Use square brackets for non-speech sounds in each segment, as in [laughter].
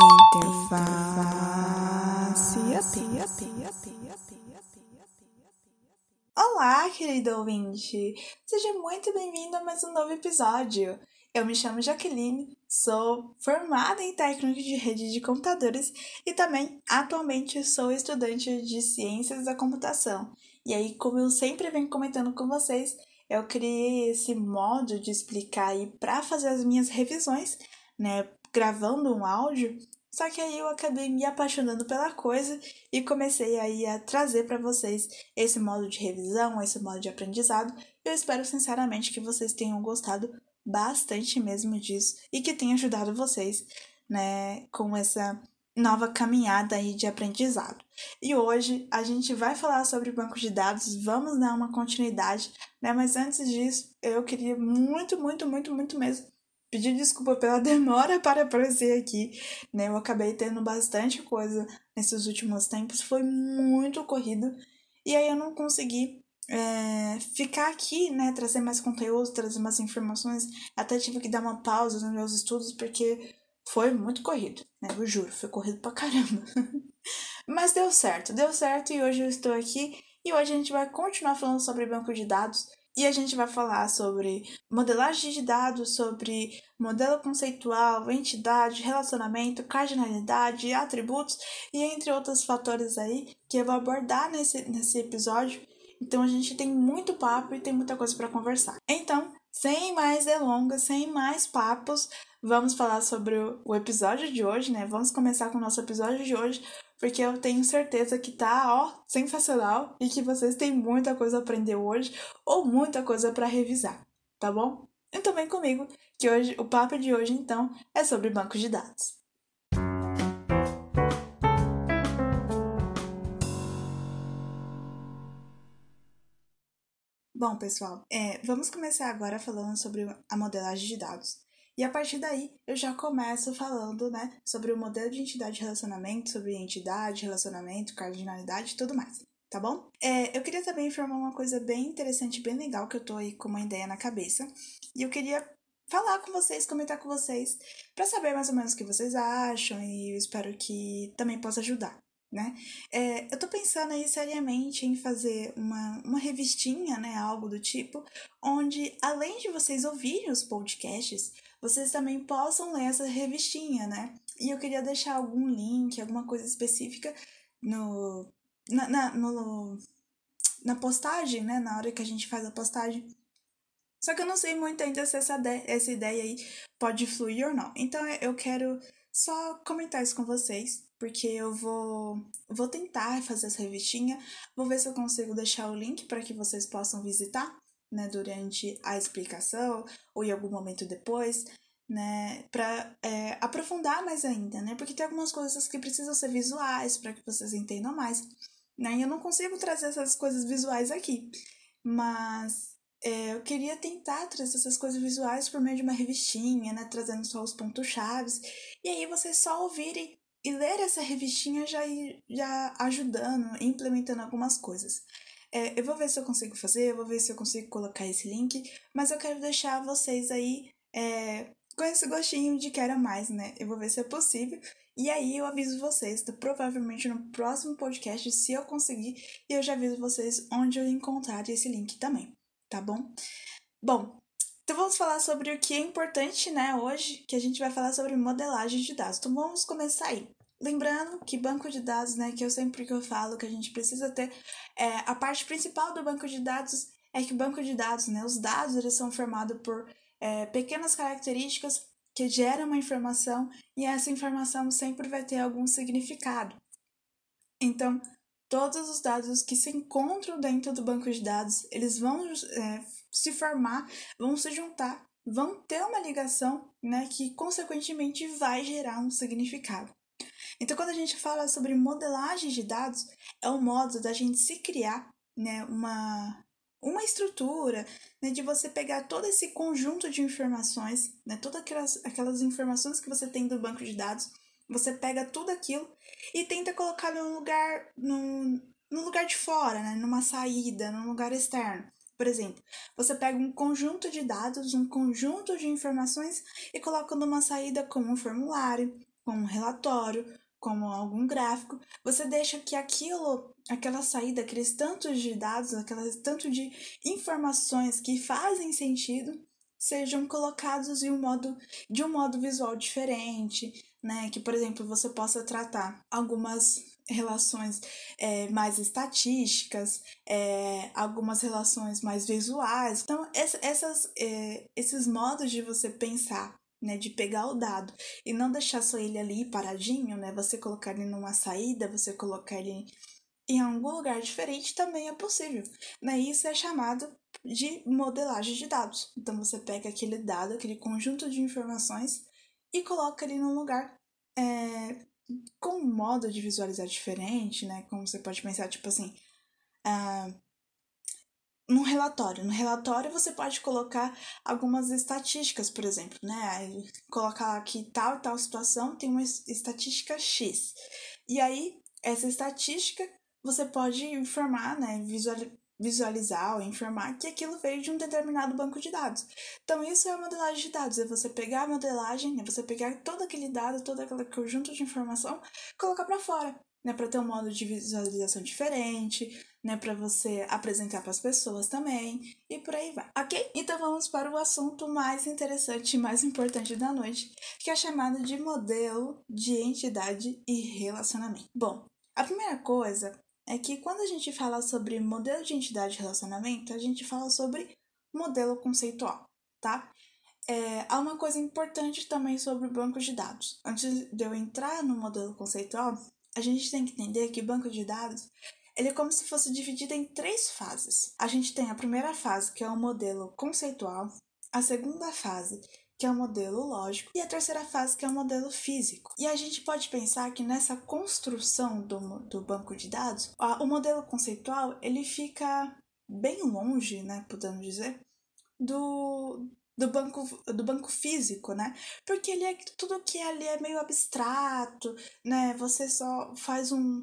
Interface. Olá, querido ouvinte! Seja muito bem-vindo a mais um novo episódio. Eu me chamo Jaqueline, sou formada em técnica de rede de computadores e também atualmente sou estudante de ciências da computação. E aí, como eu sempre venho comentando com vocês, eu criei esse modo de explicar aí para fazer as minhas revisões, né, gravando um áudio só que aí eu acabei me apaixonando pela coisa e comecei aí a trazer para vocês esse modo de revisão, esse modo de aprendizado. Eu espero sinceramente que vocês tenham gostado bastante mesmo disso e que tenha ajudado vocês, né, com essa nova caminhada aí de aprendizado. E hoje a gente vai falar sobre banco de dados, vamos dar uma continuidade, né? Mas antes disso, eu queria muito, muito, muito, muito mesmo pedir desculpa pela [laughs] demora para aparecer aqui, né? Eu acabei tendo bastante coisa nesses últimos tempos, foi muito corrido, e aí eu não consegui é, ficar aqui, né? Trazer mais conteúdo, trazer mais informações, até tive que dar uma pausa nos meus estudos, porque foi muito corrido, né? Eu juro, foi corrido pra caramba. [laughs] Mas deu certo, deu certo e hoje eu estou aqui e hoje a gente vai continuar falando sobre banco de dados e a gente vai falar sobre modelagem de dados, sobre modelo conceitual, entidade, relacionamento, cardinalidade, atributos e entre outros fatores aí que eu vou abordar nesse, nesse episódio. Então a gente tem muito papo e tem muita coisa para conversar. Então, sem mais delongas, sem mais papos, vamos falar sobre o episódio de hoje, né? Vamos começar com o nosso episódio de hoje, porque eu tenho certeza que tá, ó, sensacional e que vocês têm muita coisa a aprender hoje ou muita coisa para revisar, tá bom? Então vem comigo, que hoje o papo de hoje então é sobre bancos de dados. Bom, pessoal, é, vamos começar agora falando sobre a modelagem de dados. E a partir daí, eu já começo falando, né, sobre o modelo de entidade de relacionamento, sobre entidade, relacionamento, cardinalidade e tudo mais, tá bom? É, eu queria também informar uma coisa bem interessante, bem legal, que eu tô aí com uma ideia na cabeça. E eu queria falar com vocês, comentar com vocês, para saber mais ou menos o que vocês acham e eu espero que também possa ajudar. Né? É, eu tô pensando aí seriamente em fazer uma, uma revistinha, né, algo do tipo, onde além de vocês ouvirem os podcasts, vocês também possam ler essa revistinha, né? E eu queria deixar algum link, alguma coisa específica no, na, na, no, na postagem, né? Na hora que a gente faz a postagem. Só que eu não sei muito ainda se essa, essa ideia aí pode fluir ou não. Então eu quero só comentar isso com vocês, porque eu vou, vou tentar fazer essa revistinha. Vou ver se eu consigo deixar o link para que vocês possam visitar né, durante a explicação ou em algum momento depois, né, para é, aprofundar mais ainda, né, porque tem algumas coisas que precisam ser visuais para que vocês entendam mais, né, e eu não consigo trazer essas coisas visuais aqui, mas é, eu queria tentar trazer essas coisas visuais por meio de uma revistinha, né, trazendo só os pontos chaves, e aí vocês só ouvirem e ler essa revistinha já já ajudando, implementando algumas coisas. É, eu vou ver se eu consigo fazer, eu vou ver se eu consigo colocar esse link, mas eu quero deixar vocês aí é, com esse gostinho de quero mais, né? Eu vou ver se é possível. E aí eu aviso vocês, tá? provavelmente no próximo podcast, se eu conseguir, e eu já aviso vocês onde eu encontrar esse link também, tá bom? Bom, então vamos falar sobre o que é importante, né, hoje, que a gente vai falar sobre modelagem de dados. Então vamos começar aí. Lembrando que banco de dados, né, que eu sempre que eu falo que a gente precisa ter, é, a parte principal do banco de dados é que o banco de dados, né, os dados eles são formados por é, pequenas características que geram uma informação e essa informação sempre vai ter algum significado. Então, todos os dados que se encontram dentro do banco de dados, eles vão é, se formar, vão se juntar, vão ter uma ligação, né, que consequentemente vai gerar um significado. Então, quando a gente fala sobre modelagem de dados, é o modo da gente se criar né, uma, uma estrutura né, de você pegar todo esse conjunto de informações, né, todas aquelas, aquelas informações que você tem do banco de dados, você pega tudo aquilo e tenta colocar num lugar, num, num lugar de fora, né, numa saída, num lugar externo. Por exemplo, você pega um conjunto de dados, um conjunto de informações e coloca numa saída como um formulário, como um relatório, como algum gráfico, você deixa que aquilo, aquela saída, aqueles tantos de dados, aquelas tanto de informações que fazem sentido, sejam colocados em um modo, de um modo visual diferente, né? Que, por exemplo, você possa tratar algumas relações é, mais estatísticas, é, algumas relações mais visuais. Então, essas, é, esses modos de você pensar né, de pegar o dado e não deixar só ele ali paradinho, né, você colocar ele numa saída, você colocar ele em algum lugar diferente também é possível, né? Isso é chamado de modelagem de dados. Então você pega aquele dado, aquele conjunto de informações e coloca ele num lugar é, com um modo de visualizar diferente, né? Como você pode pensar, tipo assim, uh, num relatório. No relatório você pode colocar algumas estatísticas, por exemplo, né? Colocar aqui tal e tal situação tem uma estatística X. E aí, essa estatística você pode informar, né? Visualizar ou informar que aquilo veio de um determinado banco de dados. Então, isso é a modelagem de dados, é você pegar a modelagem, é você pegar todo aquele dado, todo aquele conjunto de informação, colocar para fora né, para ter um modo de visualização diferente, né, para você apresentar para as pessoas também e por aí vai. OK? Então vamos para o assunto mais interessante e mais importante da noite, que é chamado de modelo de entidade e relacionamento. Bom, a primeira coisa é que quando a gente fala sobre modelo de entidade e relacionamento, a gente fala sobre modelo conceitual, tá? É, há uma coisa importante também sobre bancos de dados. Antes de eu entrar no modelo conceitual, a gente tem que entender que banco de dados ele é como se fosse dividido em três fases. A gente tem a primeira fase, que é o modelo conceitual, a segunda fase, que é o modelo lógico, e a terceira fase, que é o modelo físico. E a gente pode pensar que nessa construção do, do banco de dados, a, o modelo conceitual ele fica bem longe, né, podemos dizer, do, do banco, do banco físico, né? Porque ele é tudo que ali é meio abstrato, né? Você só faz um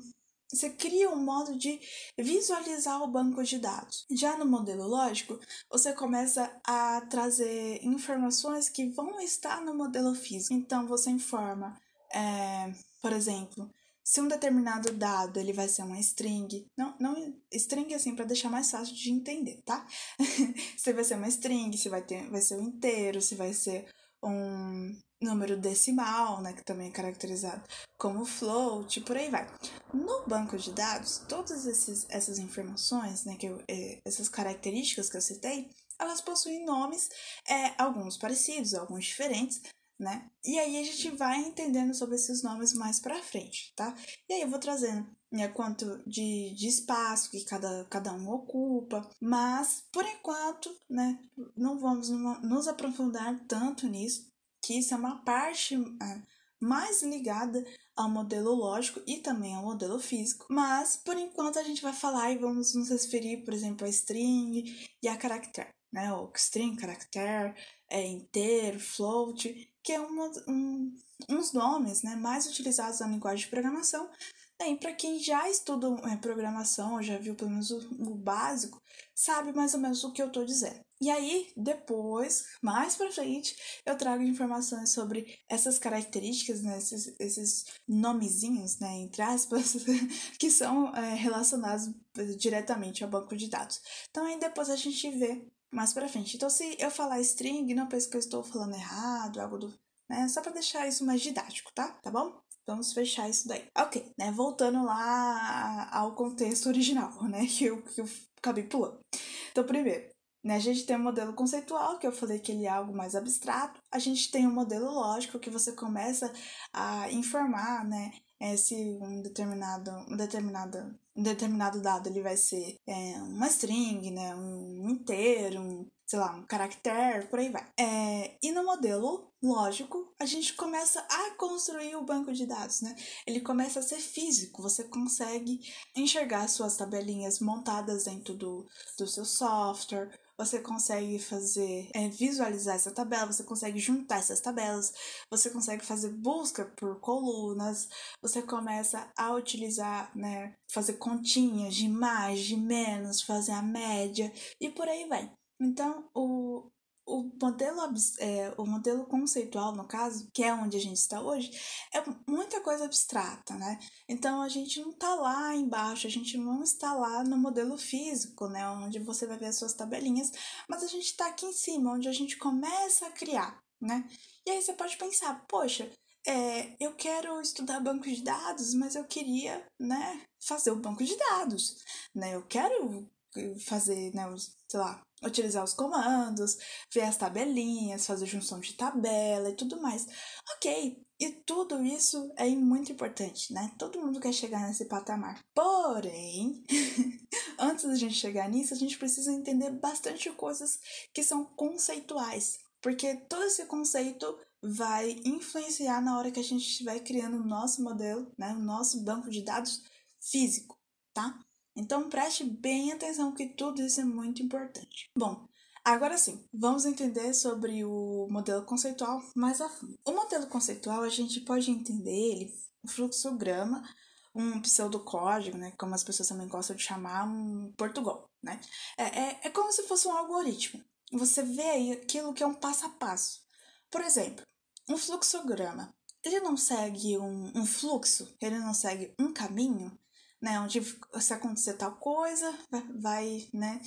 você cria um modo de visualizar o banco de dados. Já no modelo lógico, você começa a trazer informações que vão estar no modelo físico. Então, você informa, é, por exemplo, se um determinado dado ele vai ser uma string, não, não string assim para deixar mais fácil de entender, tá? [laughs] se vai ser uma string, se vai ter, vai ser um inteiro, se vai ser um número decimal, né, que também é caracterizado como float, por aí vai. No banco de dados, todas esses, essas informações, né, que eu, é, essas características que eu citei, elas possuem nomes, é, alguns parecidos, alguns diferentes, né? E aí a gente vai entendendo sobre esses nomes mais pra frente, tá? E aí eu vou trazendo né, quanto de, de espaço que cada, cada um ocupa, mas por enquanto, né, não vamos nos aprofundar tanto nisso, que isso é uma parte é, mais ligada ao modelo lógico e também ao modelo físico. Mas por enquanto a gente vai falar e vamos nos referir, por exemplo, a string e a character, né? O string, character, é inteiro, float, que é uma, um, uns nomes né, mais utilizados na linguagem de programação. E para quem já estuda é, programação, já viu pelo menos o, o, básico, sabe mais ou menos o que eu estou dizendo. E aí, depois, mais para frente, eu trago informações sobre essas características, né, esses, esses nomezinhos, né, entre aspas, [laughs] que são é, relacionados diretamente ao banco de dados. Então aí depois a gente vê mais pra frente. Então, se eu falar string, não pense que eu estou falando errado, algo do. Né? Só pra deixar isso mais didático, tá? Tá bom? Vamos fechar isso daí. Ok, né? Voltando lá ao contexto original, [laughs] né? Que eu, que eu acabei pulando. Então, primeiro, né, a gente tem um modelo conceitual, que eu falei que ele é algo mais abstrato. A gente tem um modelo lógico, que você começa a informar, né? Se um determinado, um determinado, um determinado dado ele vai ser é, uma string, né, um inteiro, um, sei lá, um caractere, por aí vai. É, e no modelo lógico, a gente começa a construir o banco de dados, né? Ele começa a ser físico, você consegue enxergar suas tabelinhas montadas dentro do, do seu software, você consegue fazer, é, visualizar essa tabela, você consegue juntar essas tabelas, você consegue fazer busca por colunas, você começa a utilizar, né, fazer continhas de mais, de menos, fazer a média e por aí vai. Então, o, o modelo, é, o modelo conceitual, no caso, que é onde a gente está hoje, é muita coisa abstrata, né? Então a gente não está lá embaixo, a gente não está lá no modelo físico, né? Onde você vai ver as suas tabelinhas, mas a gente está aqui em cima, onde a gente começa a criar, né? E aí você pode pensar, poxa, é, eu quero estudar banco de dados, mas eu queria, né, fazer o banco de dados, né? Eu quero fazer, né, sei lá, utilizar os comandos, ver as tabelinhas, fazer junção de tabela e tudo mais. Ok, e tudo isso é muito importante, né? Todo mundo quer chegar nesse patamar. Porém, [laughs] antes da gente chegar nisso, a gente precisa entender bastante coisas que são conceituais, porque todo esse conceito vai influenciar na hora que a gente estiver criando o nosso modelo, né, o nosso banco de dados físico, tá? Então preste bem atenção que tudo isso é muito importante. Bom, agora sim, vamos entender sobre o modelo conceitual mais a fundo. O modelo conceitual a gente pode entender ele, o fluxograma, um pseudocódigo, né, como as pessoas também gostam de chamar, um Portugal, né? É, é, é como se fosse um algoritmo. Você vê aí aquilo que é um passo a passo. Por exemplo, um fluxograma. Ele não segue um, um fluxo, ele não segue um caminho, né? Onde se acontecer tal coisa, vai, né?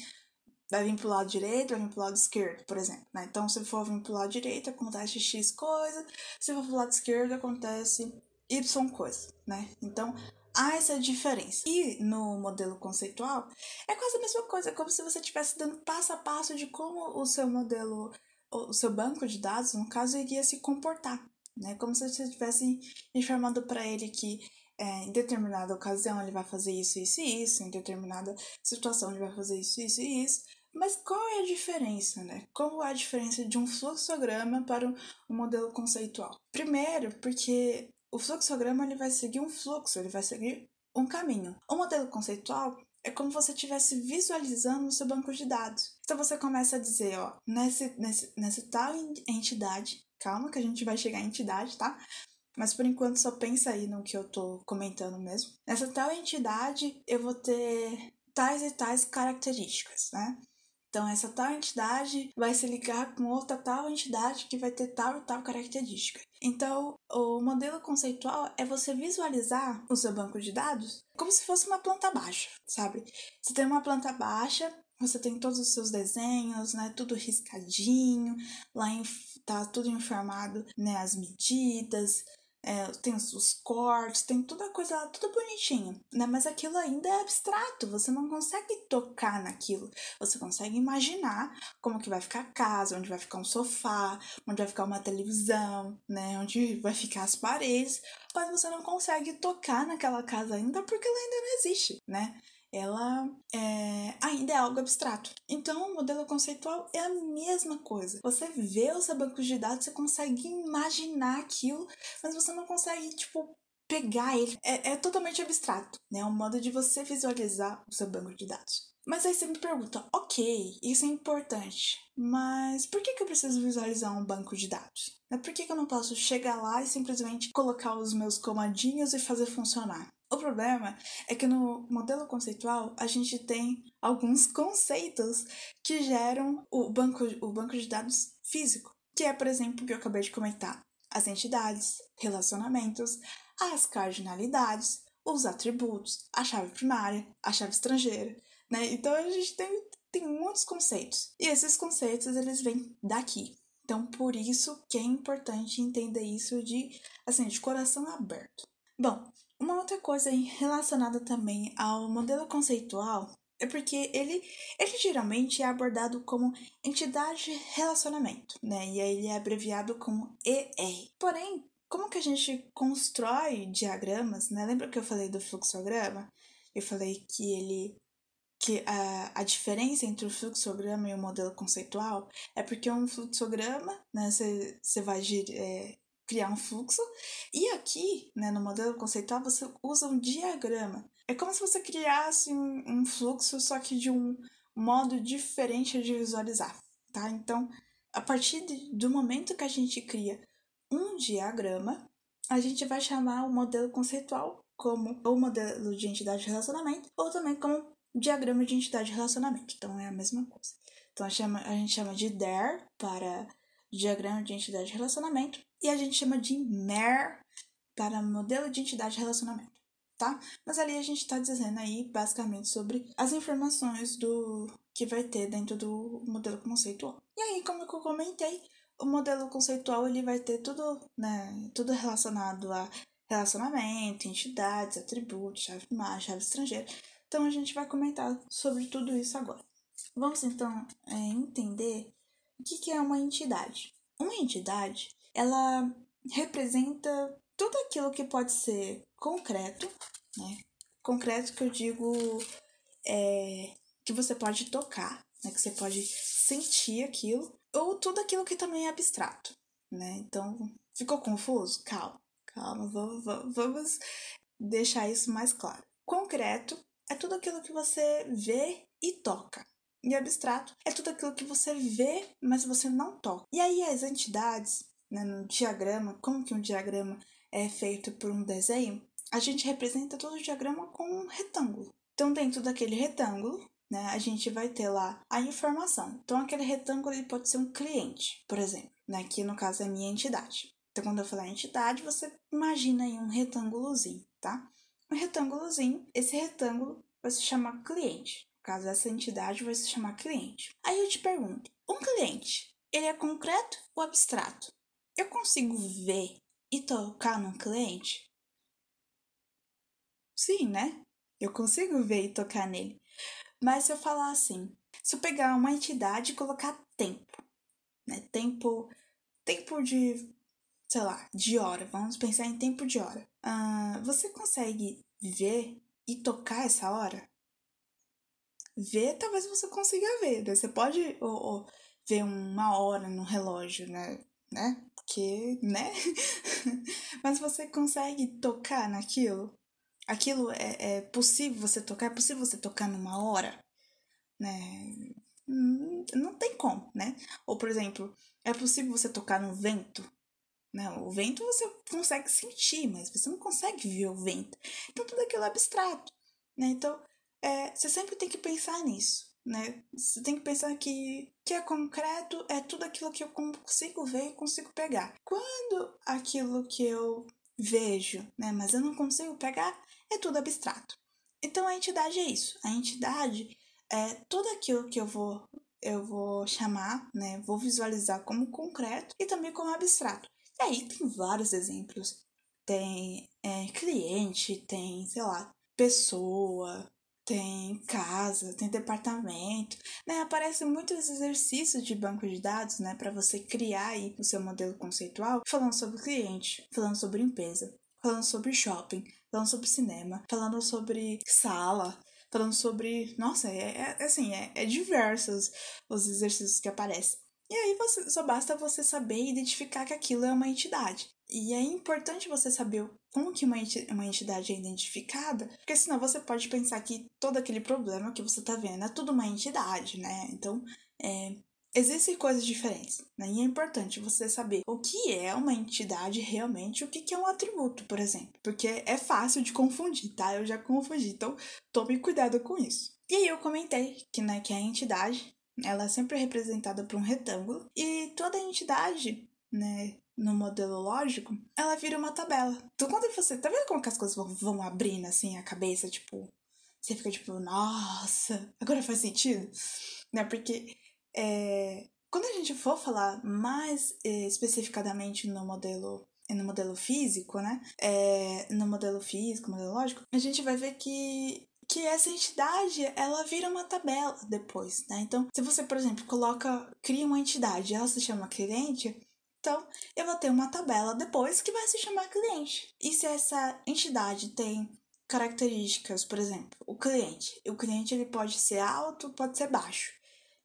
Vai vir pro lado direito, vai vir pro lado esquerdo, por exemplo. Né? Então, se for vir pro lado direito, acontece X coisa. Se for pro lado esquerdo, acontece Y coisa, né? Então, há essa diferença. E no modelo conceitual, é quase a mesma coisa, como se você estivesse dando passo a passo de como o seu modelo, o seu banco de dados, no caso, iria se comportar. Né? Como se você estivesse informando para ele que é, em determinada ocasião ele vai fazer isso, isso e isso, em determinada situação ele vai fazer isso, isso e isso. Mas qual é a diferença, né? Qual é a diferença de um fluxograma para um modelo conceitual? Primeiro, porque o fluxograma ele vai seguir um fluxo, ele vai seguir um caminho. O modelo conceitual é como você estivesse visualizando o seu banco de dados. Então você começa a dizer, ó, nesse, nesse, nessa tal entidade, calma que a gente vai chegar à entidade, tá? Mas por enquanto só pensa aí no que eu tô comentando mesmo. Nessa tal entidade eu vou ter tais e tais características, né? Então essa tal entidade vai se ligar com outra tal entidade que vai ter tal e tal característica. Então, o modelo conceitual é você visualizar o seu banco de dados como se fosse uma planta baixa, sabe? Você tem uma planta baixa, você tem todos os seus desenhos, né? Tudo riscadinho, lá em, tá tudo informado, né? As medidas, é, tem os cortes, tem toda a coisa lá, tudo bonitinho, né? Mas aquilo ainda é abstrato, você não consegue tocar naquilo. Você consegue imaginar como que vai ficar a casa, onde vai ficar um sofá, onde vai ficar uma televisão, né? Onde vai ficar as paredes, mas você não consegue tocar naquela casa ainda porque ela ainda não existe, né? Ela é, ainda é algo abstrato. Então, o modelo conceitual é a mesma coisa. Você vê o seu banco de dados, você consegue imaginar aquilo, mas você não consegue, tipo, pegar ele. É, é totalmente abstrato, né? É um modo de você visualizar o seu banco de dados. Mas aí você me pergunta, ok, isso é importante, mas por que, que eu preciso visualizar um banco de dados? Por que, que eu não posso chegar lá e simplesmente colocar os meus comandinhos e fazer funcionar? O problema é que no modelo conceitual a gente tem alguns conceitos que geram o banco, o banco de dados físico, que é, por exemplo, o que eu acabei de comentar: as entidades, relacionamentos, as cardinalidades, os atributos, a chave primária, a chave estrangeira, né? Então a gente tem, tem muitos conceitos. E esses conceitos eles vêm daqui. Então por isso que é importante entender isso de assim, de coração aberto. Bom, uma outra coisa relacionada também ao modelo conceitual é porque ele, ele geralmente é abordado como entidade de relacionamento, né? E aí ele é abreviado como ER. Porém, como que a gente constrói diagramas, né? Lembra que eu falei do fluxograma? Eu falei que ele que a, a diferença entre o fluxograma e o modelo conceitual é porque um fluxograma, né, você vai é, criar um fluxo. E aqui, né, no modelo conceitual, você usa um diagrama. É como se você criasse um, um fluxo, só que de um modo diferente de visualizar, tá? Então, a partir de, do momento que a gente cria um diagrama, a gente vai chamar o modelo conceitual como o modelo de entidade de relacionamento, ou também como diagrama de entidade de relacionamento. Então, é a mesma coisa. Então a, chama, a gente chama de DARE para diagrama de entidade de relacionamento e a gente chama de MER para modelo de entidade de relacionamento, tá? Mas ali a gente está dizendo aí basicamente sobre as informações do que vai ter dentro do modelo conceitual. E aí, como eu comentei, o modelo conceitual ele vai ter tudo, né, tudo relacionado a relacionamento, entidades, atributos, chave primária, chave estrangeira. Então a gente vai comentar sobre tudo isso agora. Vamos então é, entender o que, que é uma entidade. Uma entidade, ela representa tudo aquilo que pode ser concreto, né? Concreto que eu digo é, que você pode tocar, né? Que você pode sentir aquilo, ou tudo aquilo que também é abstrato, né? Então, ficou confuso? Calma, calma, vamos, vamos deixar isso mais claro. Concreto é tudo aquilo que você vê e toca. E abstrato é tudo aquilo que você vê, mas você não toca. E aí as entidades, no diagrama, como que um diagrama é feito por um desenho, a gente representa todo o diagrama com um retângulo. Então, dentro daquele retângulo, né, a gente vai ter lá a informação. Então, aquele retângulo ele pode ser um cliente, por exemplo, né, que no caso é a minha entidade. Então, quando eu falar entidade, você imagina aí um retângulozinho, tá? Um retângulozinho, esse retângulo vai se chamar cliente. No caso, essa entidade vai se chamar cliente. Aí eu te pergunto, um cliente, ele é concreto ou abstrato? Eu consigo ver e tocar num cliente? Sim, né? Eu consigo ver e tocar nele. Mas se eu falar assim, se eu pegar uma entidade e colocar tempo, né? Tempo, tempo de, sei lá, de hora. Vamos pensar em tempo de hora. Uh, você consegue ver e tocar essa hora? Ver, talvez você consiga ver. Né? Você pode ou, ou, ver uma hora no relógio, né? né? Porque, né? [laughs] Mas você consegue tocar naquilo? aquilo é, é possível você tocar, é possível você tocar numa hora, né? Hum, não tem como, né? Ou, por exemplo, é possível você tocar no vento, né? O vento você consegue sentir, mas você não consegue ver o vento. Então, tudo aquilo é abstrato, né? Então, é, você sempre tem que pensar nisso, né? Você tem que pensar que que é concreto é tudo aquilo que eu consigo ver e consigo pegar. Quando aquilo que eu vejo, né, mas eu não consigo pegar, é tudo abstrato. Então a entidade é isso. A entidade é tudo aquilo que eu vou eu vou chamar, né, vou visualizar como concreto e também como abstrato. E aí tem vários exemplos. Tem é, cliente, tem, sei lá, pessoa, tem casa, tem departamento, né? Aparecem muitos exercícios de banco de dados, né, para você criar aí o seu modelo conceitual, falando sobre cliente, falando sobre empresa, falando sobre shopping, falando sobre cinema, falando sobre sala, falando sobre. Nossa, é, é, é assim, é, é diversos os exercícios que aparecem. E aí você, só basta você saber identificar que aquilo é uma entidade. E é importante você saber como que uma entidade é identificada, porque senão você pode pensar que todo aquele problema que você está vendo é tudo uma entidade, né? Então, é, Existem coisas diferentes, né? E é importante você saber o que é uma entidade realmente o que é um atributo, por exemplo. Porque é fácil de confundir, tá? Eu já confundi, então tome cuidado com isso. E aí eu comentei que, né, que a entidade, ela é sempre representada por um retângulo e toda entidade, né, no modelo lógico, ela vira uma tabela. Então quando você, tá vendo como que as coisas vão, vão abrindo assim a cabeça, tipo, você fica tipo, nossa, agora faz sentido? Né? Porque é, quando a gente for falar mais é, especificadamente no modelo no modelo físico, né? É, no modelo físico, modelo lógico, a gente vai ver que que essa entidade ela vira uma tabela depois, né? Então, se você, por exemplo, coloca, cria uma entidade, ela se chama cliente, então eu vou ter uma tabela depois que vai se chamar cliente. E se essa entidade tem características, por exemplo, o cliente, o cliente ele pode ser alto, pode ser baixo.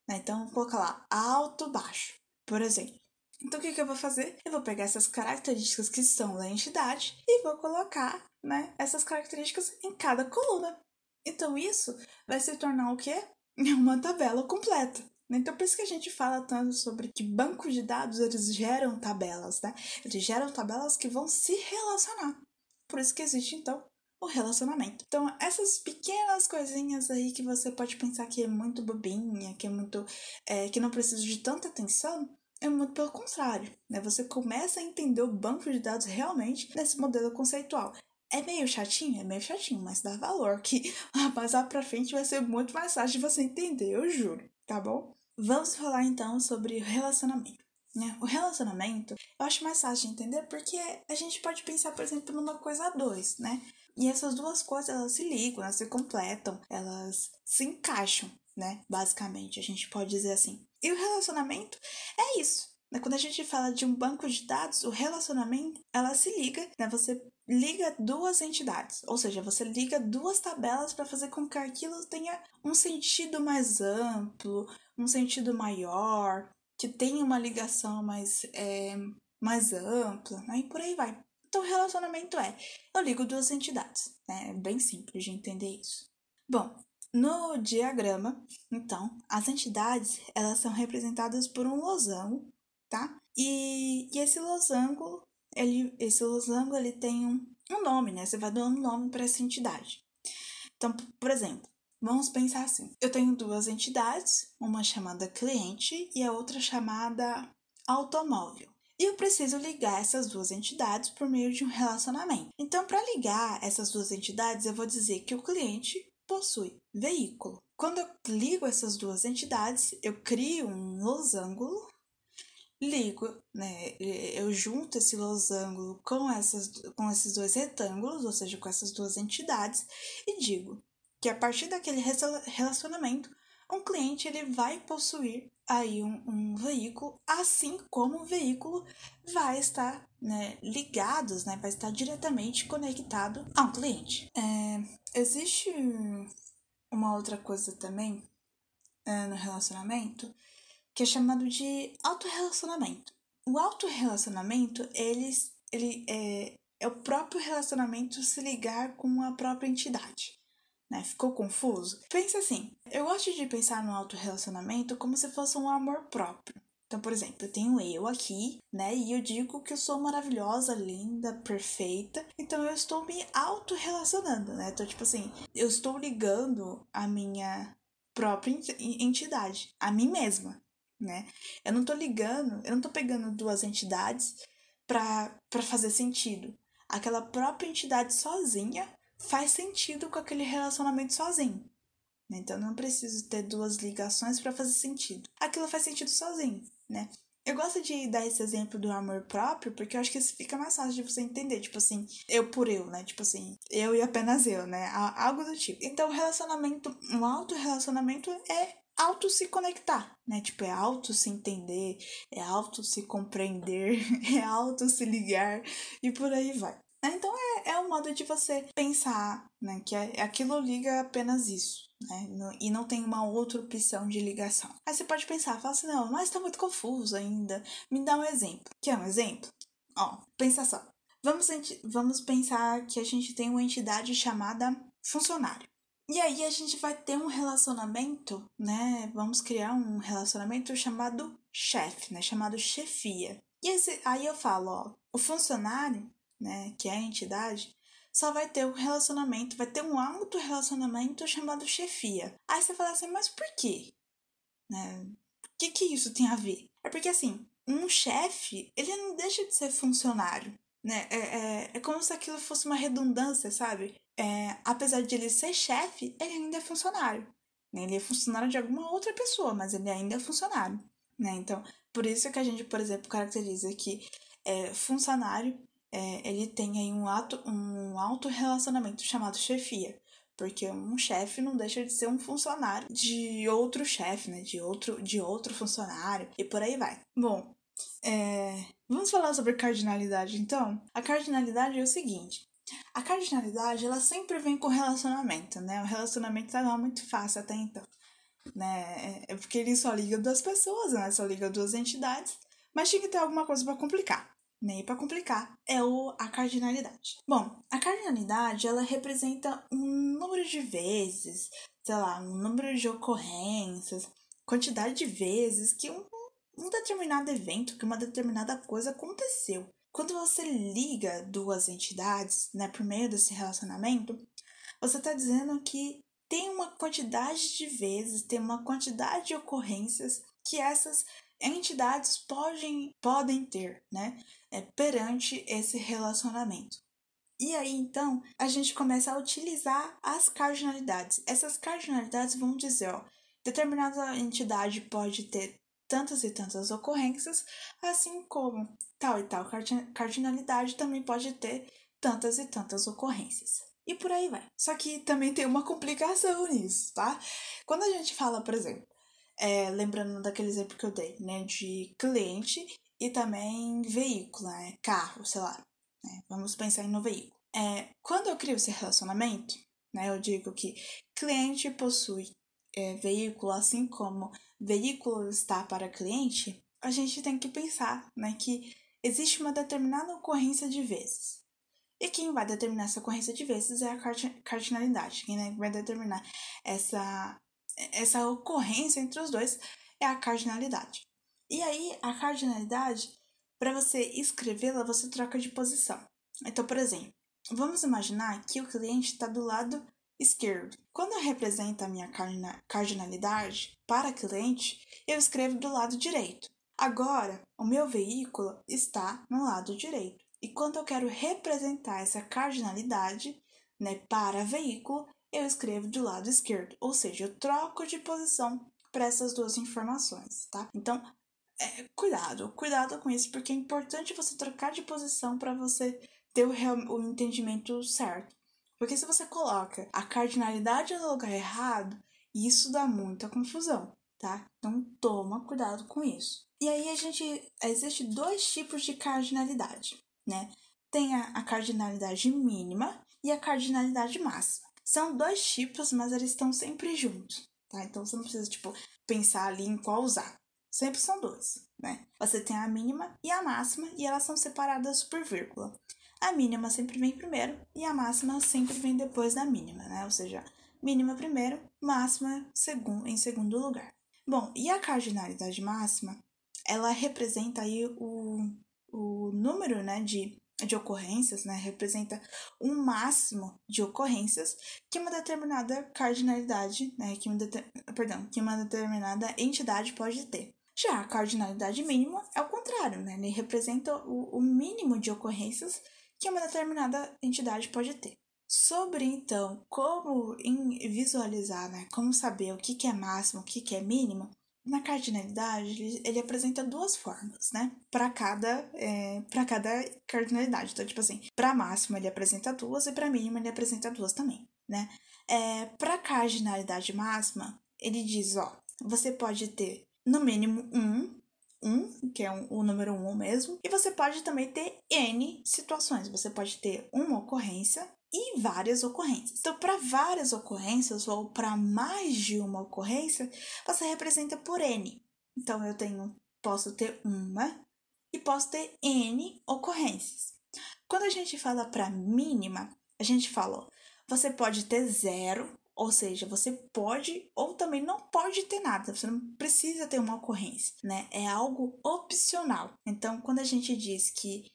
Né? Então, vou colocar lá alto, baixo, por exemplo. Então, o que, que eu vou fazer? Eu vou pegar essas características que estão na entidade e vou colocar né, essas características em cada coluna. Então, isso vai se tornar o quê? [laughs] Uma tabela completa. Então, por isso que a gente fala tanto sobre que bancos de dados eles geram tabelas, né? Eles geram tabelas que vão se relacionar. Por isso que existe, então, o relacionamento. Então, essas pequenas coisinhas aí que você pode pensar que é muito bobinha, que é muito. É, que não precisa de tanta atenção, é muito pelo contrário, né? Você começa a entender o banco de dados realmente nesse modelo conceitual. É meio chatinho? É meio chatinho, mas dá valor que [laughs] mais lá pra frente vai ser muito mais fácil de você entender, eu juro, tá bom? Vamos falar então sobre relacionamento. Né? O relacionamento eu acho mais fácil de entender porque a gente pode pensar, por exemplo, numa coisa a dois, né? E essas duas coisas elas se ligam, elas se completam, elas se encaixam, né? Basicamente, a gente pode dizer assim. E o relacionamento é isso. Né? Quando a gente fala de um banco de dados, o relacionamento ela se liga, né? Você liga duas entidades, ou seja, você liga duas tabelas para fazer com que aquilo tenha um sentido mais amplo, um sentido maior, que tenha uma ligação mais, é, mais ampla, né? e por aí vai. Então, relacionamento é: eu ligo duas entidades, né? É bem simples de entender isso. Bom, no diagrama, então, as entidades elas são representadas por um losango, tá? E, e esse losango, ele, esse losango ele tem um, um nome, né? Você vai dando nome para essa entidade. Então, por exemplo, Vamos pensar assim: eu tenho duas entidades, uma chamada cliente e a outra chamada automóvel. E eu preciso ligar essas duas entidades por meio de um relacionamento. Então, para ligar essas duas entidades, eu vou dizer que o cliente possui veículo. Quando eu ligo essas duas entidades, eu crio um losango, ligo, né? Eu junto esse losango com, essas, com esses dois retângulos, ou seja, com essas duas entidades, e digo que a partir daquele relacionamento, um cliente ele vai possuir aí um, um veículo, assim como o veículo vai estar né, ligados, né, vai estar diretamente conectado a um cliente. É, existe uma outra coisa também é, no relacionamento que é chamado de autorrelacionamento. O autorrelacionamento, ele, ele é, é o próprio relacionamento se ligar com a própria entidade né? Ficou confuso? Pensa assim, eu gosto de pensar no autorrelacionamento como se fosse um amor próprio. Então, por exemplo, eu tenho eu aqui, né? E eu digo que eu sou maravilhosa, linda, perfeita. Então eu estou me autorrelacionando, né? Então, tipo assim, eu estou ligando a minha própria entidade, a mim mesma, né? Eu não tô ligando, eu não tô pegando duas entidades para fazer sentido. Aquela própria entidade sozinha faz sentido com aquele relacionamento sozinho. Então não preciso ter duas ligações para fazer sentido. Aquilo faz sentido sozinho, né? Eu gosto de dar esse exemplo do amor próprio porque eu acho que isso fica mais fácil de você entender. Tipo assim, eu por eu, né? Tipo assim, eu e apenas eu, né? Algo do tipo. Então, relacionamento, um auto-relacionamento é auto se conectar, né? Tipo, é auto se entender, é auto se compreender, [laughs] é auto se ligar e por aí vai. Então é, é um modo de você pensar, né? Que é, aquilo liga apenas isso, né? e não tem uma outra opção de ligação. Aí você pode pensar, fala assim, não, mas tá muito confuso ainda. Me dá um exemplo. Quer um exemplo? Ó, pensa só. Vamos, vamos pensar que a gente tem uma entidade chamada funcionário. E aí a gente vai ter um relacionamento, né? Vamos criar um relacionamento chamado chefe, né? Chamado chefia. E esse, aí eu falo, ó, o funcionário né, que é a entidade, só vai ter um relacionamento, vai ter um alto relacionamento chamado chefia. Aí você fala assim, mas por quê? Né? O que, que isso tem a ver? É porque assim, um chefe, ele não deixa de ser funcionário. Né? É, é, é como se aquilo fosse uma redundância, sabe? É, apesar de ele ser chefe, ele ainda é funcionário. Né? Ele é funcionário de alguma outra pessoa, mas ele ainda é funcionário. Né? Então, por isso que a gente, por exemplo, caracteriza que é, funcionário é, ele tem aí um, ato, um alto relacionamento chamado chefia. Porque um chefe não deixa de ser um funcionário de outro chefe, né? De outro, de outro funcionário e por aí vai. Bom, é, vamos falar sobre cardinalidade então? A cardinalidade é o seguinte: a cardinalidade ela sempre vem com relacionamento, né? O relacionamento tá muito fácil até então, né? É porque ele só liga duas pessoas, né? Só liga duas entidades, mas tinha que ter alguma coisa para complicar? E para complicar, é o, a cardinalidade. Bom, a cardinalidade ela representa um número de vezes, sei lá, um número de ocorrências, quantidade de vezes que um, um determinado evento, que uma determinada coisa aconteceu. Quando você liga duas entidades, né, por meio desse relacionamento, você está dizendo que tem uma quantidade de vezes, tem uma quantidade de ocorrências que essas entidades podem, podem ter, né, é, perante esse relacionamento. E aí, então, a gente começa a utilizar as cardinalidades. Essas cardinalidades vão dizer, ó, determinada entidade pode ter tantas e tantas ocorrências, assim como tal e tal cardinalidade também pode ter tantas e tantas ocorrências. E por aí vai. Só que também tem uma complicação [laughs] nisso, tá? Quando a gente fala, por exemplo, é, lembrando daquele exemplo que eu dei, né, de cliente e também veículo, né, carro, sei lá. Né, vamos pensar no veículo. É, quando eu crio esse relacionamento, né, eu digo que cliente possui é, veículo, assim como veículo está para cliente, a gente tem que pensar né, que existe uma determinada ocorrência de vezes. E quem vai determinar essa ocorrência de vezes é a cardinalidade. Quem né, vai determinar essa, essa ocorrência entre os dois é a cardinalidade. E aí, a cardinalidade, para você escrevê-la, você troca de posição. Então, por exemplo, vamos imaginar que o cliente está do lado esquerdo. Quando eu represento a minha cardinalidade para cliente, eu escrevo do lado direito. Agora, o meu veículo está no lado direito. E quando eu quero representar essa cardinalidade né, para veículo, eu escrevo do lado esquerdo. Ou seja, eu troco de posição para essas duas informações, tá? Então, é, cuidado, cuidado com isso, porque é importante você trocar de posição para você ter o, o entendimento certo. Porque se você coloca a cardinalidade no lugar errado, isso dá muita confusão, tá? Então toma cuidado com isso. E aí a gente existe dois tipos de cardinalidade, né? Tem a, a cardinalidade mínima e a cardinalidade máxima. São dois tipos, mas eles estão sempre juntos, tá? Então você não precisa tipo pensar ali em qual usar. Sempre são dois, né? Você tem a mínima e a máxima e elas são separadas por vírgula a mínima sempre vem primeiro e a máxima sempre vem depois da mínima, né? Ou seja, mínima primeiro, máxima em segundo lugar. Bom, e a cardinalidade máxima, ela representa aí o, o número, né, de, de ocorrências, né, representa um máximo de ocorrências que uma determinada cardinalidade, né, que uma, perdão, que uma determinada entidade pode ter. Já a cardinalidade mínima é o contrário, né? Ele representa o, o mínimo de ocorrências que uma determinada entidade pode ter. Sobre então como visualizar, né, como saber o que, que é máximo, o que, que é mínimo, na cardinalidade ele, apresenta duas formas, né, para cada é, para cada cardinalidade. Então, tipo assim, para máximo ele apresenta duas e para mínimo ele apresenta duas também, né? É, para cardinalidade máxima ele diz, ó, você pode ter no mínimo um 1, que é um, o número 1 mesmo, e você pode também ter N situações. Você pode ter uma ocorrência e várias ocorrências. Então, para várias ocorrências ou para mais de uma ocorrência, você representa por N. Então, eu tenho, posso ter uma e posso ter N ocorrências. Quando a gente fala para mínima, a gente falou, você pode ter zero ou seja, você pode ou também não pode ter nada, você não precisa ter uma ocorrência, né? É algo opcional. Então, quando a gente diz que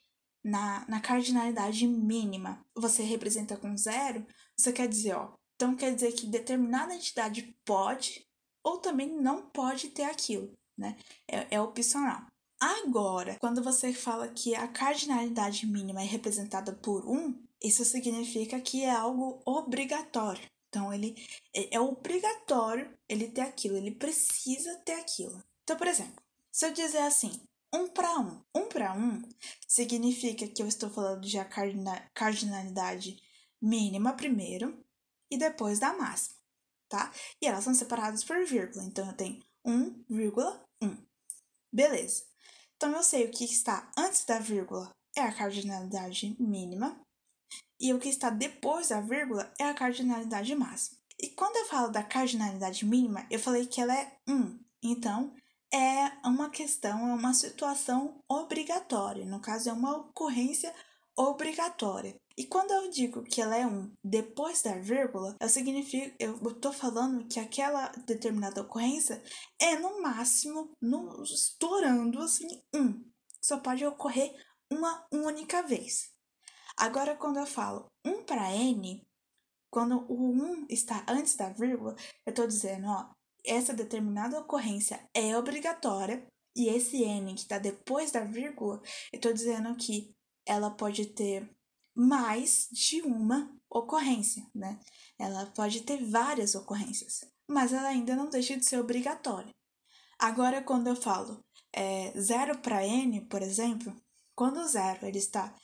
na, na cardinalidade mínima você representa com zero, você quer dizer, ó, então quer dizer que determinada entidade pode ou também não pode ter aquilo, né? É, é opcional. Agora, quando você fala que a cardinalidade mínima é representada por um, isso significa que é algo obrigatório. Então, ele é, é obrigatório ele ter aquilo, ele precisa ter aquilo. Então, por exemplo, se eu dizer assim, um para um, um para um significa que eu estou falando de a cardinalidade mínima primeiro e depois da máxima, tá? E elas são separadas por vírgula, então eu tenho 1,1. Beleza. Então eu sei o que está antes da vírgula é a cardinalidade mínima e o que está depois da vírgula é a cardinalidade máxima. E quando eu falo da cardinalidade mínima, eu falei que ela é 1. Então, é uma questão, é uma situação obrigatória. No caso, é uma ocorrência obrigatória. E quando eu digo que ela é 1 depois da vírgula, eu significo, eu estou falando que aquela determinada ocorrência é no máximo, no, estourando assim, 1. Só pode ocorrer uma única vez. Agora, quando eu falo 1 para N, quando o 1 está antes da vírgula, eu estou dizendo, ó, essa determinada ocorrência é obrigatória e esse N que está depois da vírgula, eu estou dizendo que ela pode ter mais de uma ocorrência, né? Ela pode ter várias ocorrências, mas ela ainda não deixa de ser obrigatória. Agora, quando eu falo é, zero para n, por exemplo, quando o zero ele está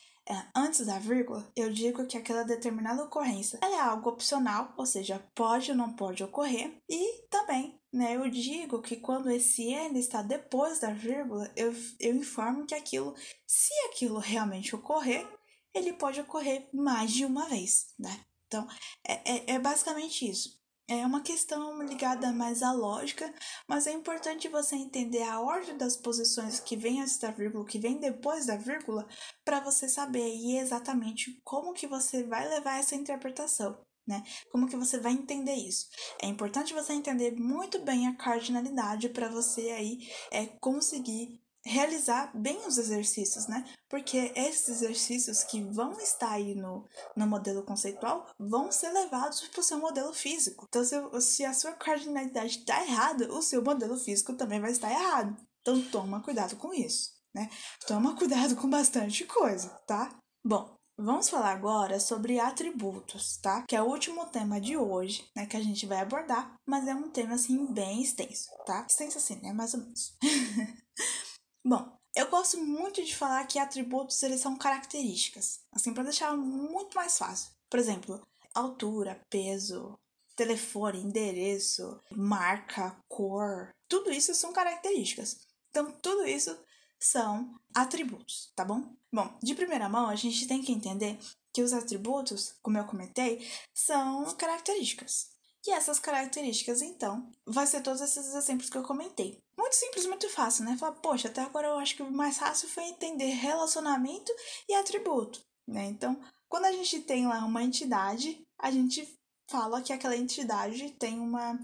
antes da vírgula, eu digo que aquela determinada ocorrência é algo opcional, ou seja, pode ou não pode ocorrer, e também né, eu digo que quando esse n está depois da vírgula, eu, eu informo que aquilo, se aquilo realmente ocorrer, ele pode ocorrer mais de uma vez, né? Então, é, é, é basicamente isso. É uma questão ligada mais à lógica, mas é importante você entender a ordem das posições que vem antes da vírgula, que vem depois da vírgula, para você saber aí exatamente como que você vai levar essa interpretação, né? Como que você vai entender isso? É importante você entender muito bem a cardinalidade para você aí é conseguir realizar bem os exercícios, né? Porque esses exercícios que vão estar aí no, no modelo conceitual vão ser levados para o seu modelo físico. Então, se, se a sua cardinalidade está errada, o seu modelo físico também vai estar errado. Então, toma cuidado com isso, né? Toma cuidado com bastante coisa, tá? Bom, Vamos falar agora sobre atributos, tá? Que é o último tema de hoje, né? Que a gente vai abordar, mas é um tema assim bem extenso, tá? Extenso assim, né? Mais ou menos. [laughs] Bom, eu gosto muito de falar que atributos eles são características, assim para deixar muito mais fácil. Por exemplo, altura, peso, telefone, endereço, marca, cor, tudo isso são características. Então, tudo isso são atributos, tá bom? Bom, de primeira mão, a gente tem que entender que os atributos, como eu comentei, são características. E essas características, então, vai ser todos esses exemplos que eu comentei. Muito simples, muito fácil, né? Falar, poxa, até agora eu acho que o mais fácil foi entender relacionamento e atributo, né? Então, quando a gente tem lá uma entidade, a gente fala que aquela entidade tem uma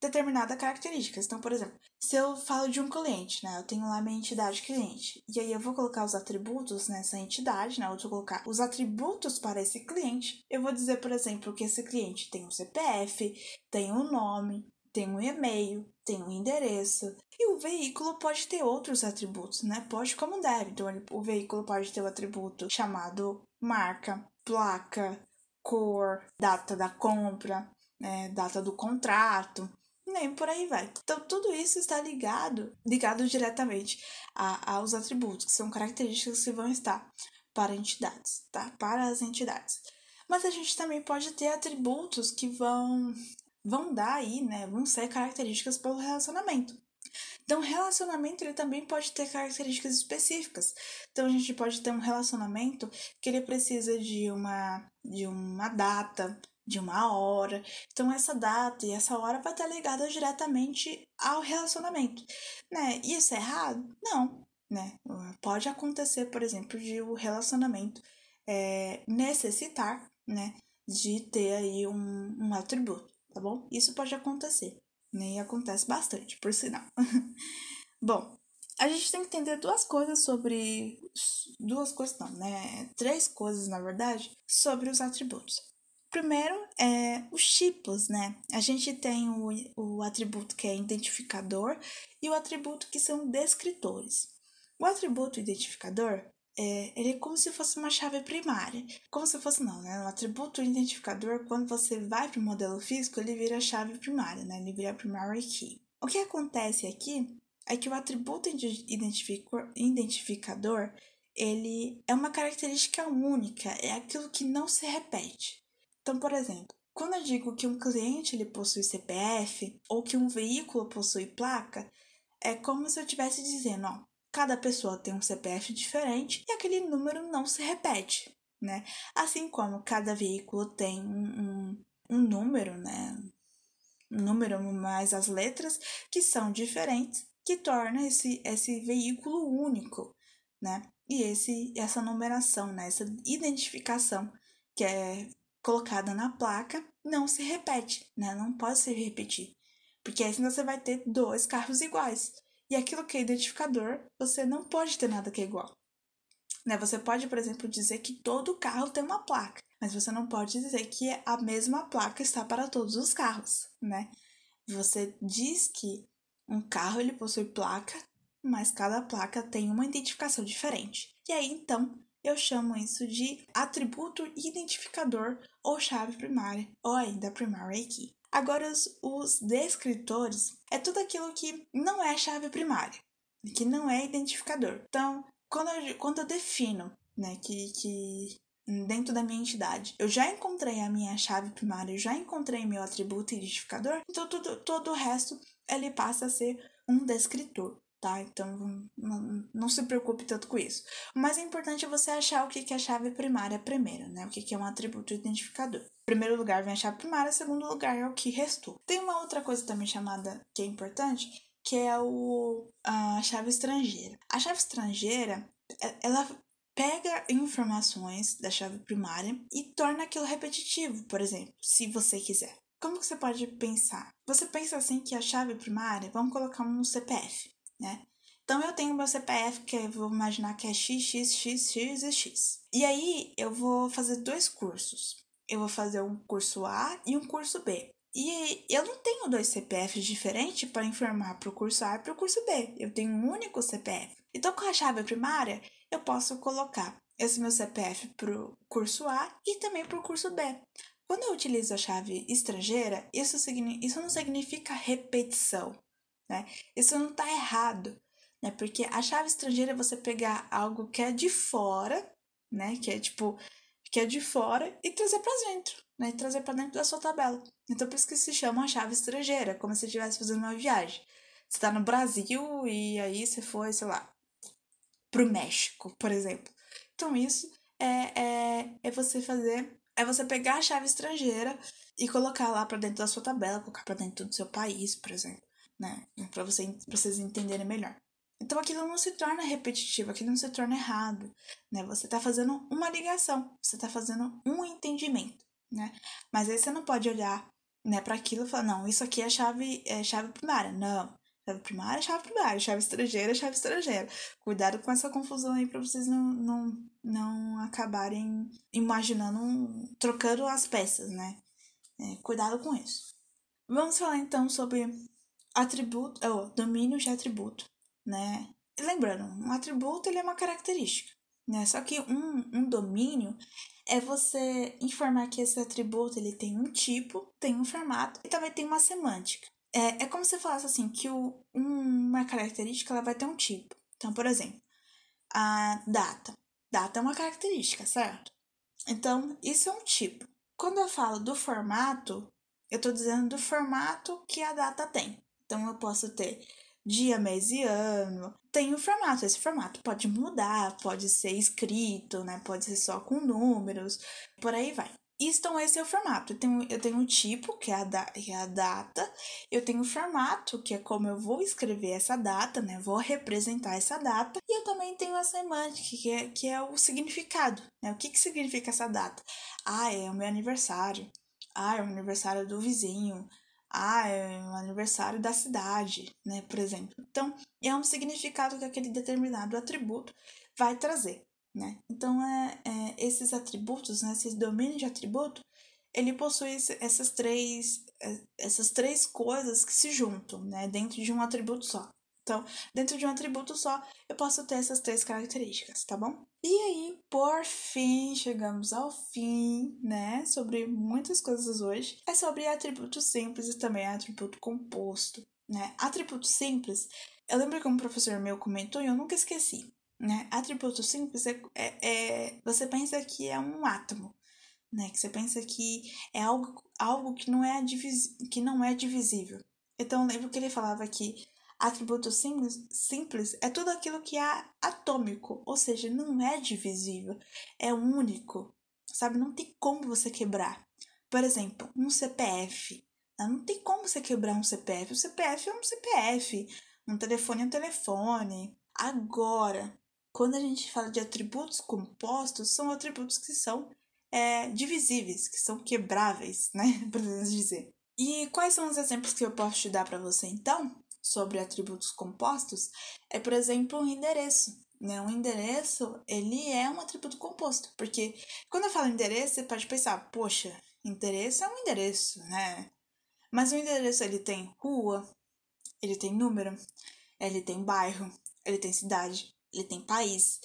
determinada característica. Então, por exemplo, se eu falo de um cliente, né? Eu tenho lá minha entidade cliente. E aí eu vou colocar os atributos nessa entidade, né? Eu vou colocar os atributos para esse cliente. Eu vou dizer, por exemplo, que esse cliente tem um CPF, tem um nome, tem um e-mail, tem um endereço. E o veículo pode ter outros atributos, né? Pode como deve. Então, o veículo pode ter o atributo chamado marca, placa, cor, data da compra, né? data do contrato, nem por aí vai. Então, tudo isso está ligado, ligado diretamente a, aos atributos, que são características que vão estar para entidades, tá? Para as entidades. Mas a gente também pode ter atributos que vão vão dar aí, né, vão ser características pelo relacionamento. Então, relacionamento ele também pode ter características específicas. Então, a gente pode ter um relacionamento que ele precisa de uma de uma data, de uma hora. Então, essa data e essa hora vai estar ligada diretamente ao relacionamento, né? Isso é errado? Não, né? Pode acontecer, por exemplo, de o relacionamento é, necessitar, né, de ter aí um, um atributo tá bom? Isso pode acontecer, né? E acontece bastante, por sinal. [laughs] bom, a gente tem que entender duas coisas sobre. Duas coisas, não, né? Três coisas, na verdade, sobre os atributos. Primeiro é os tipos, né? A gente tem o, o atributo que é identificador e o atributo que são descritores. O atributo identificador é, ele é como se fosse uma chave primária. Como se fosse, não, né? O atributo identificador, quando você vai para o modelo físico, ele vira a chave primária, né? Ele vira a primary key. O que acontece aqui é que o atributo identificador, ele é uma característica única, é aquilo que não se repete. Então, por exemplo, quando eu digo que um cliente ele possui CPF ou que um veículo possui placa, é como se eu estivesse dizendo, ó, Cada pessoa tem um CPF diferente e aquele número não se repete, né? Assim como cada veículo tem um, um, um número, né? Um número mais as letras que são diferentes, que torna esse, esse veículo único, né? E esse, essa numeração, né? essa identificação que é colocada na placa não se repete, né? Não pode se repetir. Porque aí você vai ter dois carros iguais. E aquilo que é identificador, você não pode ter nada que é igual. Né? Você pode, por exemplo, dizer que todo carro tem uma placa, mas você não pode dizer que a mesma placa está para todos os carros, né? Você diz que um carro ele possui placa, mas cada placa tem uma identificação diferente. E aí então eu chamo isso de atributo identificador ou chave primária, ou ainda primary key. Agora, os, descritores é tudo aquilo que não é chave primária, que não é identificador. Então, quando eu, quando eu defino né, que, que dentro da minha entidade eu já encontrei a minha chave primária, eu já encontrei meu atributo identificador, então tudo, todo o resto ele passa a ser um descritor tá? Então não, não, se preocupe tanto com isso. O mais importante é você achar o que é a chave primária primeiro, né? O que é um atributo identificador. Em primeiro lugar vem a chave primária, em segundo lugar é o que restou. Tem uma outra coisa também chamada que é importante, que é o, a chave estrangeira. A chave estrangeira, é, ela pega informações da chave primária e torna aquilo repetitivo, por exemplo, se você quiser. Como que você pode pensar? Você pensa assim que a chave primária, vamos colocar um CPF né? Então eu tenho meu CPF, que eu vou imaginar que é x, x, x, x e x. E aí eu vou fazer dois cursos. Eu vou fazer um curso A e um curso B. E eu não tenho dois CPFs diferentes para informar para o curso A e para o curso B. Eu tenho um único CPF. Então, com a chave primária, eu posso colocar esse meu CPF para o curso A e também para o curso B. Quando eu utilizo a chave estrangeira, isso, isso não significa repetição né? Isso não está errado, né? Porque a chave estrangeira é você pegar algo que é de fora, né? Que é tipo, que é de fora e trazer para dentro, né? E trazer para dentro da sua tabela. Então por isso que se chama a chave estrangeira, como se estivesse fazendo uma viagem. Você está no Brasil e aí você foi, sei lá, pro México, por exemplo. Então isso é, é, é você fazer, é você pegar a chave estrangeira e colocar lá para dentro da sua tabela, colocar para dentro do seu país, por exemplo né? Para você, vocês entenderem melhor. Então aquilo não se torna repetitivo, aquilo não se torna errado, né? Você está fazendo uma ligação, você está fazendo um entendimento, né? Mas aí você não pode olhar, né, para aquilo e falar, não, isso aqui é chave, é chave primária. Não, chave primária é chave primária, chave estrangeira é chave estrangeira. Cuidado com essa confusão aí para vocês não, não, não acabarem imaginando, trocando as peças, né? É, cuidado com isso. Vamos falar então sobre atributo, oh, domínio de atributo, né? E lembrando, um atributo ele é uma característica, né? Só que um, um domínio é você informar que esse atributo ele tem um tipo, tem um formato e também tem uma semântica. É, é como se falasse assim, que o, uma característica ela vai ter um tipo. Então, por exemplo, a data. Data é uma característica, certo? Então, isso é um tipo. Quando eu falo do formato, eu estou dizendo do formato que a data tem. Então eu posso ter dia, mês e ano. Tem o formato, esse formato pode mudar, pode ser escrito, né? Pode ser só com números, por aí vai. Então, esse é o formato. Eu tenho, eu tenho um tipo, que é, a que é a data. Eu tenho o formato, que é como eu vou escrever essa data, né? Vou representar essa data. E eu também tenho a semântica, que é, que é o significado, né? O que, que significa essa data? Ah, é o meu aniversário. Ah, é o aniversário do vizinho ah, é o aniversário da cidade, né, por exemplo. Então, é um significado que aquele determinado atributo vai trazer, né? Então, é, é esses atributos, né, esses domínios de atributo, ele possui essas três, é, essas três coisas que se juntam, né, dentro de um atributo só. Então, dentro de um atributo só, eu posso ter essas três características, tá bom? E aí, por fim, chegamos ao fim, né? Sobre muitas coisas hoje. É sobre atributo simples e também atributo composto, né? Atributo simples, eu lembro que um professor meu comentou e eu nunca esqueci, né? Atributo simples é, é, é você pensa que é um átomo, né? Que você pensa que é algo, algo que, não é que não é divisível. Então, eu lembro que ele falava que Atributo simples, simples é tudo aquilo que é atômico, ou seja, não é divisível, é único, sabe? Não tem como você quebrar. Por exemplo, um CPF. Né? Não tem como você quebrar um CPF. O CPF é um CPF, um telefone é um telefone. Agora, quando a gente fala de atributos compostos, são atributos que são é, divisíveis, que são quebráveis, né? [laughs] Podemos dizer. E quais são os exemplos que eu posso te dar para você então? Sobre atributos compostos é, por exemplo, um endereço. né? Um endereço, ele é um atributo composto, porque quando eu falo endereço, você pode pensar, poxa, endereço é um endereço, né? Mas o endereço ele tem rua, ele tem número, ele tem bairro, ele tem cidade, ele tem país.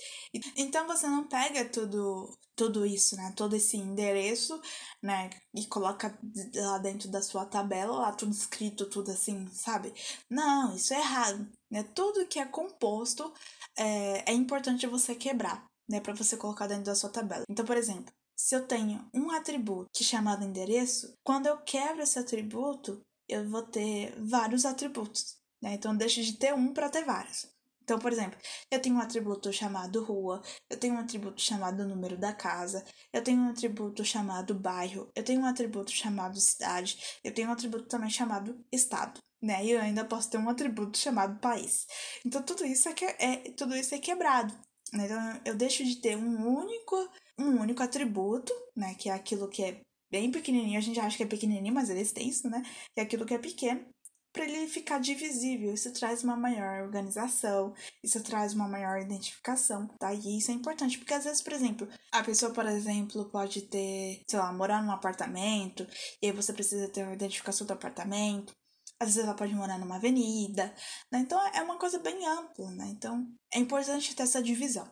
Então você não pega tudo tudo isso, né? Todo esse endereço, né? E coloca lá dentro da sua tabela, lá tudo escrito, tudo assim, sabe? Não, isso é errado, né? Tudo que é composto é, é importante você quebrar, né? Para você colocar dentro da sua tabela. Então, por exemplo, se eu tenho um atributo que é chamado endereço, quando eu quebro esse atributo, eu vou ter vários atributos, né? Então, deixo de ter um para ter vários. Então, por exemplo, eu tenho um atributo chamado rua, eu tenho um atributo chamado número da casa, eu tenho um atributo chamado bairro, eu tenho um atributo chamado cidade, eu tenho um atributo também chamado estado, né? E eu ainda posso ter um atributo chamado país. Então, tudo isso é, que, é, tudo isso é quebrado. Né? Então, eu deixo de ter um único, um único atributo, né? Que é aquilo que é bem pequenininho, a gente acha que é pequenininho, mas ele é extenso, né? Que é aquilo que é pequeno para ele ficar divisível. Isso traz uma maior organização, isso traz uma maior identificação, tá? E isso é importante, porque às vezes, por exemplo, a pessoa, por exemplo, pode ter, sei lá, morar num apartamento, e aí você precisa ter a identificação do apartamento. Às vezes ela pode morar numa avenida, né? Então é uma coisa bem ampla, né? Então é importante ter essa divisão.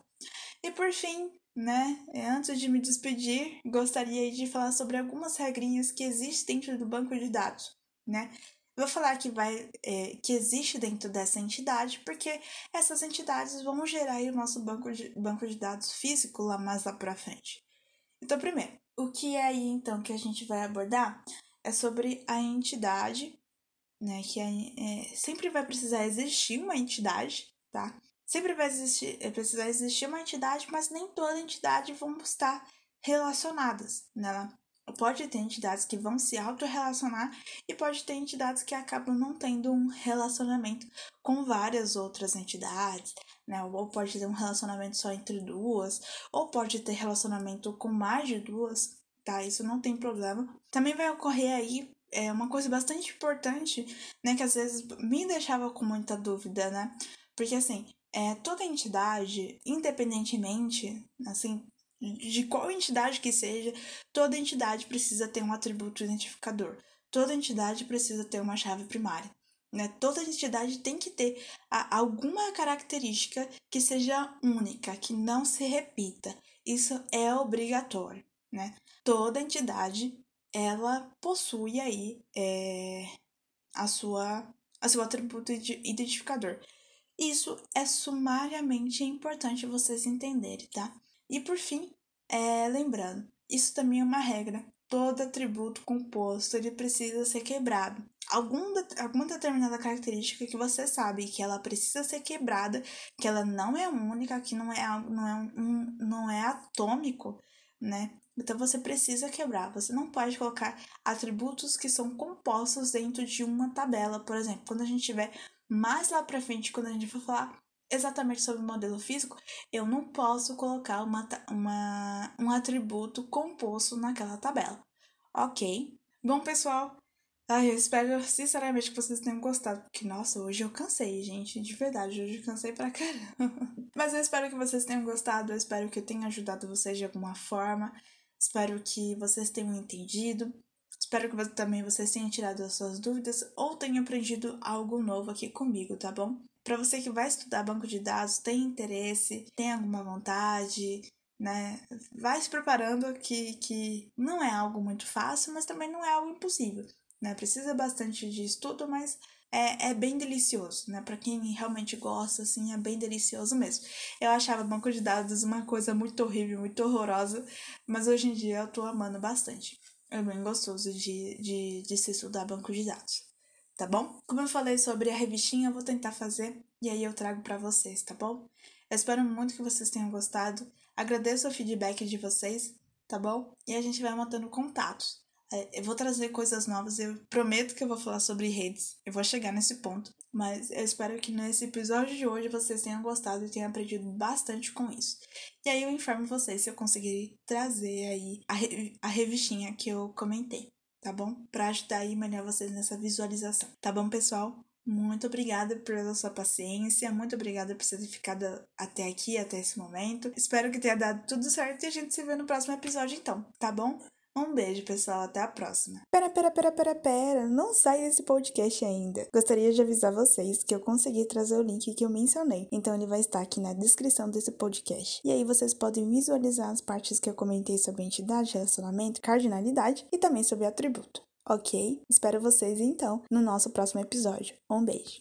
E por fim, né, antes de me despedir, gostaria de falar sobre algumas regrinhas que existem dentro do banco de dados, né? Vou falar que vai é, que existe dentro dessa entidade, porque essas entidades vão gerar o nosso banco de, banco de dados físico lá mais lá para frente. Então, primeiro, o que é aí então que a gente vai abordar é sobre a entidade, né? Que é, é, sempre vai precisar existir uma entidade, tá? Sempre vai existir, é, precisar existir uma entidade, mas nem toda entidade vão estar relacionadas nela. Pode ter entidades que vão se autorrelacionar e pode ter entidades que acabam não tendo um relacionamento com várias outras entidades, né? Ou pode ter um relacionamento só entre duas, ou pode ter relacionamento com mais de duas, tá? Isso não tem problema. Também vai ocorrer aí é uma coisa bastante importante, né, que às vezes me deixava com muita dúvida, né? Porque assim, é, toda entidade, independentemente, assim, de qual entidade que seja, toda entidade precisa ter um atributo identificador. Toda entidade precisa ter uma chave primária. Né? Toda entidade tem que ter a, alguma característica que seja única, que não se repita. Isso é obrigatório. Né? Toda entidade ela possui aí é, a sua a seu atributo identificador. Isso é sumariamente importante vocês entenderem, tá? E por fim, é, lembrando, isso também é uma regra. Todo atributo composto ele precisa ser quebrado. Algum, alguma determinada característica que você sabe que ela precisa ser quebrada, que ela não é única, que não é, não é, um, não é atômico, né? Então você precisa quebrar. Você não pode colocar atributos que são compostos dentro de uma tabela, por exemplo. Quando a gente tiver mais lá para frente, quando a gente for falar exatamente sobre o modelo físico, eu não posso colocar uma, uma, um atributo composto naquela tabela. Ok? Bom, pessoal, eu espero sinceramente que vocês tenham gostado, porque nossa, hoje eu cansei, gente, de verdade, hoje eu cansei pra caramba. [laughs] Mas eu espero que vocês tenham gostado, eu espero que eu tenha ajudado vocês de alguma forma, espero que vocês tenham entendido. Espero que também vocês tenham tirado as suas dúvidas ou tenham aprendido algo novo aqui comigo, tá bom? Para você que vai estudar banco de dados, tem interesse, tem alguma vontade, né? Vai se preparando que, que não é algo muito fácil, mas também não é algo impossível, né? Precisa bastante de estudo, mas é, é bem delicioso, né? Para quem realmente gosta, assim, é bem delicioso mesmo. Eu achava banco de dados uma coisa muito horrível, muito horrorosa, mas hoje em dia eu tô amando bastante. É bem gostoso de, de, de se estudar banco de dados tá bom? Como eu falei sobre a revistinha, eu vou tentar fazer e aí eu trago para vocês, tá bom? Eu espero muito que vocês tenham gostado. Agradeço o feedback de vocês, tá bom? E a gente vai mantendo contatos. É, eu vou trazer coisas novas, eu prometo que eu vou falar sobre redes. Eu vou chegar nesse ponto. Mas eu espero que nesse episódio de hoje vocês tenham gostado e tenham aprendido bastante com isso. E aí eu informo vocês se eu conseguir trazer aí a, re a revistinha que eu comentei tá bom? Para ajudar e melhor vocês nessa visualização. Tá bom, pessoal? Muito obrigada pela sua paciência, muito obrigada por ter ficado até aqui, até esse momento. Espero que tenha dado tudo certo e a gente se vê no próximo episódio então, tá bom? Um beijo, pessoal. Até a próxima. Pera, pera, pera, pera, pera. Não sai desse podcast ainda. Gostaria de avisar vocês que eu consegui trazer o link que eu mencionei. Então ele vai estar aqui na descrição desse podcast. E aí vocês podem visualizar as partes que eu comentei sobre entidade, relacionamento, cardinalidade e também sobre atributo. Ok? Espero vocês então no nosso próximo episódio. Um beijo.